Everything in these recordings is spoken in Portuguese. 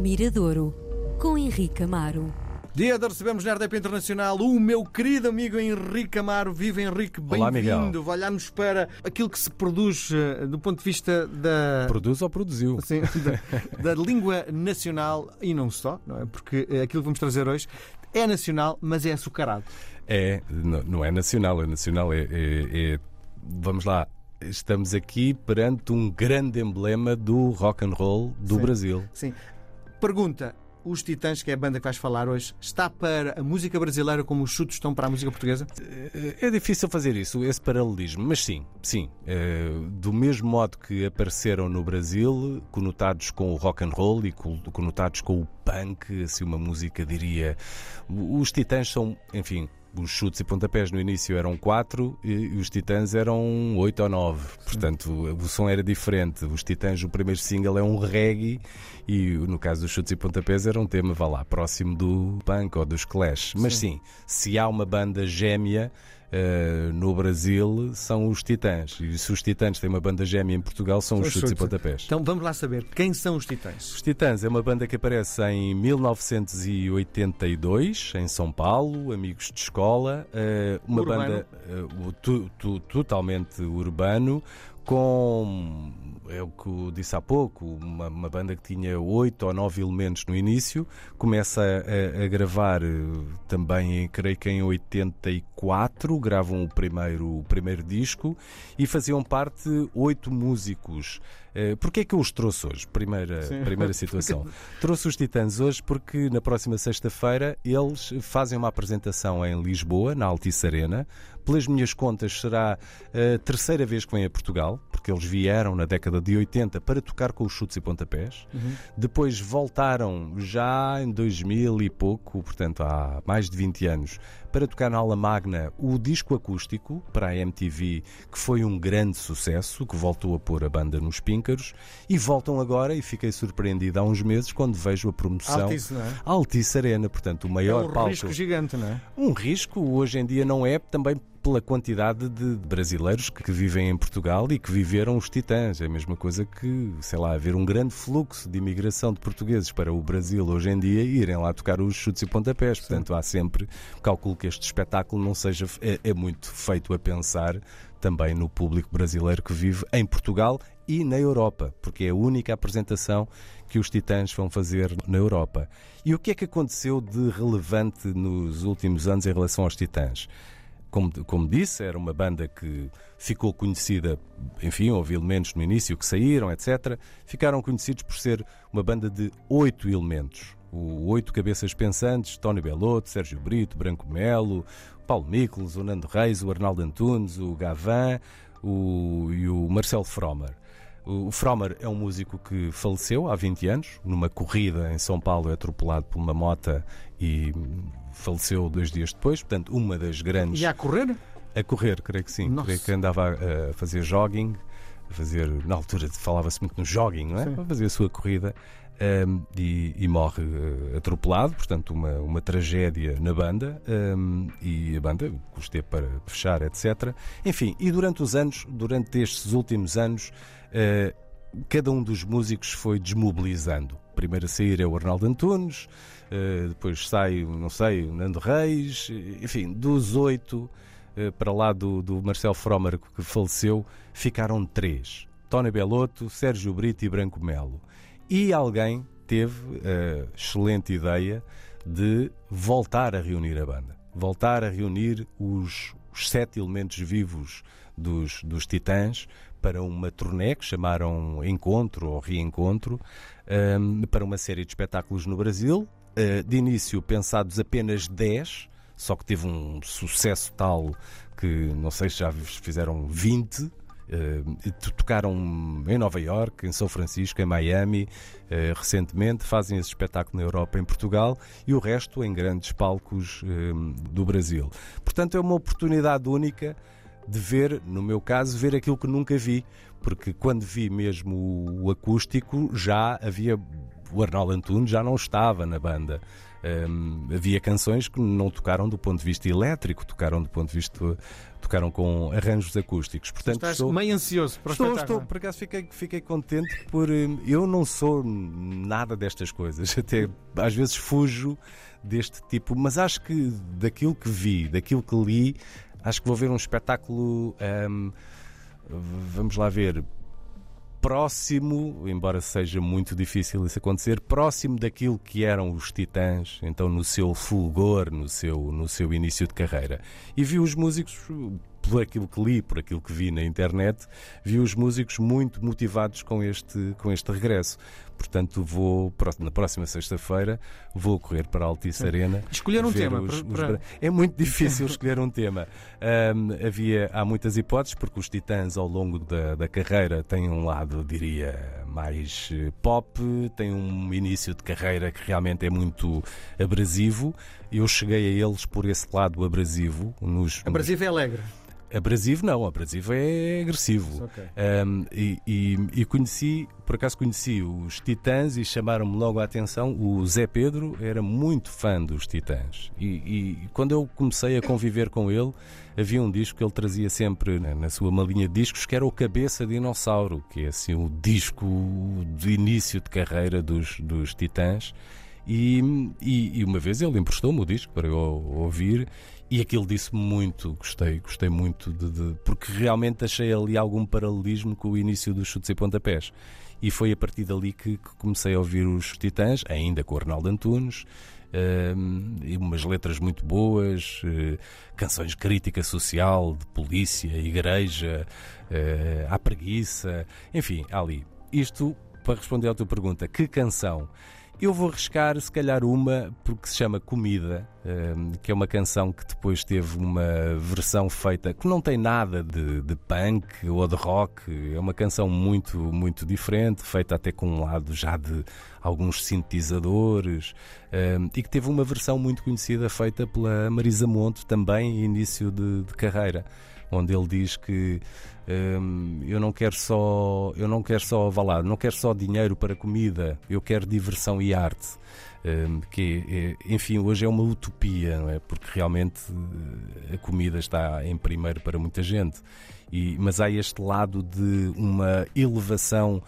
Miradouro, com Henrique Amaro. Dia de recebemos na RDP Internacional o meu querido amigo Henrique Amaro. Viva Henrique, bem-vindo. Olharmos para aquilo que se produz eh, do ponto de vista da, Produz ou produziu? Sim, da, da língua nacional e não só, não é? Porque eh, aquilo que vamos trazer hoje é nacional, mas é açucarado. É, não não é nacional, é nacional, é, é- é- Vamos lá, estamos aqui perante um grande emblema do rock and roll do Sim. Brasil. Sim. Pergunta: os Titãs, que é a banda que vais falar hoje, está para a música brasileira como os chutos estão para a música portuguesa? É é difícil fazer isso, esse paralelismo, mas sim, sim. É, do mesmo modo que apareceram no Brasil, conotados com o rock and roll e co- conotados com o punk, assim uma música diria. Os Titãs são, enfim, os chutes e pontapés no início eram quatro e os Titãs eram oito ou nove. Portanto, o som era diferente. Os Titãs, o primeiro single é um reggae e no caso dos chutes e pontapés era um tema, vá lá, próximo do punk ou dos Clash. Mas sim, se há uma banda gêmea eh, no Brasil, são os Titãs. E se os Titãs têm uma banda gêmea em Portugal, são os Os chutes e Chutes. pontapés. Então vamos lá saber quem são os Titãs. Os Titãs é uma banda que aparece em 1982 em São Paulo, amigos de escola, eh, uma Urbano. banda o- tu- tu- totalmente urbano com é o que disse há pouco, uma, uma banda que tinha oito ou nove elementos no início, começa a, a gravar eh, também, creio que em 84, gravam o primeiro, o primeiro disco e faziam parte oito músicos. Eh, Porquê é que eu os trouxe hoje? Primeira, Sim. primeira situação. Trouxe os Titãs hoje porque na próxima sexta-feira eles fazem uma apresentação em Lisboa, na Altice Arena. Pelas minhas contas, será a terceira vez que vêm a Portugal, porque eles vieram na década de 80 para tocar com os chutes e pontapés. Depois voltaram já em 2000 e pouco, portanto há mais de 20 anos, para tocar na Aula Magna o disco acústico para a MTV, que foi um grande sucesso, que voltou a pôr a banda nos píncaros. E voltam agora, e fiquei surpreendido há uns meses quando vejo a promoção. Altice, não é? Altice Arena, portanto, o É maior um palco. risco gigante, não é? Um risco hoje em dia não é também pela quantidade de brasileiros que vivem em Portugal e que viveram os titãs. É a mesma coisa que, sei lá, haver um grande fluxo de imigração de portugueses para o Brasil hoje em dia e irem lá tocar os chutes e pontapés. Portanto, há sempre, calculo que este espetáculo não seja, é, é muito feito a pensar também no público brasileiro que vive em Portugal e na Europa, porque é a única apresentação que os Titãs vão fazer na Europa. E o que é que aconteceu de relevante nos últimos anos em relação aos Titãs? Como, como disse, era uma banda que ficou conhecida, enfim, houve elementos no início que saíram, etc. Ficaram conhecidos por ser uma banda de oito elementos. O oito cabeças pensantes, Tony Bellotto, Sérgio Brito, Branco Melo, Paulo Miklos, o Nando Reis, o Arnaldo Antunes, o Gavan o, e o Marcelo Fromer. O Fromer é um músico que faleceu há 20 anos, numa corrida em São Paulo, é atropelado por uma mota e faleceu dois dias depois. Portanto, uma das grandes. E a correr? A correr, creio que sim. Nossa. Creio que andava a, fazer jogging, a fazer. Na altura falava-se muito no jogging, não é? Sim. A fazer a sua corrida. um, e, e morre uh, atropelado, portanto, uma, uma tragédia na banda. um, e a banda custei para fechar, etc. Enfim, e durante os anos, durante estes últimos anos, uh, cada um dos músicos foi desmobilizando. Primeiro a sair é o Arnaldo Antunes, uh, depois sai, não sei, o Nando Reis, enfim, dos oito eh, para lá do, do Marcelo Fromer que faleceu, ficaram três: Tony Bellotto, Sérgio Brito e Branco Melo. E alguém teve a excelente ideia de voltar a reunir a banda, voltar a reunir os, os sete elementos vivos dos, dos Titãs para uma turnê que chamaram Encontro ou Reencontro, ehm, para uma série de espetáculos no Brasil. Eh, de início pensados apenas 10, só que teve um sucesso tal que não sei se já fizeram 20. Eh, to- tocaram em Nova York, em São Francisco, em Miami, eh, recentemente, fazem esse espetáculo na Europa, em Portugal e o resto em grandes palcos eh, do Brasil. Portanto, é uma oportunidade única de ver, no meu caso, ver aquilo que nunca vi, porque quando vi mesmo o acústico já havia o Arnaldo Antunes já não estava na banda. Um, havia canções que não tocaram do ponto de vista elétrico, tocaram do ponto de vista tocaram com arranjos acústicos. Portanto, Estás estou, meio ansioso para estou, estou, por acaso fiquei, fiquei contente por hum, eu não sou nada destas coisas, até às vezes fujo deste tipo, mas acho que daquilo que vi, daquilo que li, acho que vou ver um espetáculo. hum, vamos lá ver. Próximo, embora seja muito difícil isso acontecer, próximo daquilo que eram os Titãs, então no seu fulgor, no seu, no seu início de carreira. E vi os músicos, por aquilo que li, por aquilo que vi na internet, vi os músicos muito motivados com este, com este regresso. Portanto, vou na próxima sexta-feira vou correr para a Altice Arena. Escolher um tema. os- para- os- É muito difícil escolher um tema. Ahm, havia, há muitas hipóteses, porque os Titãs, ao longo da, da carreira, têm um lado, diria, mais eh, pop, têm um início de carreira que realmente é muito abrasivo. Eu cheguei a eles por esse lado abrasivo. Nos, A Brasil é alegre. Abrasivo não, abrasivo é agressivo. Ok. Um, e, e- e conheci, por acaso conheci os Titãs e chamaram-me logo a atenção. O Zé Pedro era muito fã dos Titãs. E, e quando eu comecei a conviver com ele, havia um disco que ele trazia sempre na, na sua malinha de discos, que era o Cabeça Dinossauro, que é assim o disco de início de carreira dos, dos Titãs. E, e- e uma vez ele emprestou-me o disco para eu ouvir e aquilo disse-me muito, gostei, gostei muito de, de- porque realmente achei ali algum paralelismo com o início dos chutes e pontapés. E foi a partir dali que, que comecei a ouvir os Titãs, ainda com o Arnaldo Antunes, e umas letras muito boas, eh, canções de crítica social, de polícia, igreja, eh, à preguiça, enfim, ali. Isto para responder à tua pergunta, que canção? Eu vou arriscar, se calhar, uma porque se chama Comida, hum, que é uma canção que depois teve uma versão feita que não tem nada de, de punk ou de rock. É uma canção muito, muito diferente, feita até com um lado já de alguns sintetizadores hum, e que teve uma versão muito conhecida feita pela Marisa Monte, também início de, de carreira, onde ele diz que Hum, eu não quero só eu não quero só avalado, não quero só dinheiro para comida, eu quero diversão e arte. Hum, que é- enfim, hoje é uma utopia, não é? Porque realmente eh, a comida está em primeiro para muita gente. E, mas há este lado de uma elevação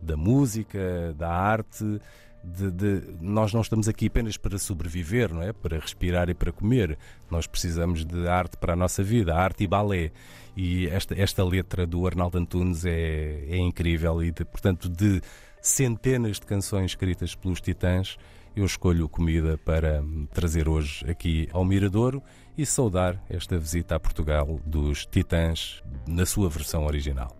da música, da arte, de, de- nós não estamos aqui apenas para sobreviver, não é? Para respirar e para comer. Nós precisamos de arte para a nossa vida, arte e balé. E esta, esta letra do Arnaldo Antunes é, é incrível e, de- portanto, de centenas de canções escritas pelos Titãs, eu escolho comida para trazer hoje aqui ao Miradouro e saudar esta visita a Portugal dos Titãs na sua versão original.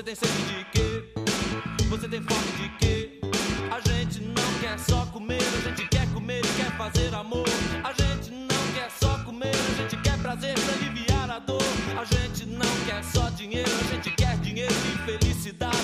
Você tem sede de quê? Você tem fome de quê? A gente não quer só comer, a gente quer comer e quer fazer amor. A gente não quer só comer, a gente quer prazer pra aliviar a dor. A gente não quer só dinheiro, a gente quer dinheiro e felicidade.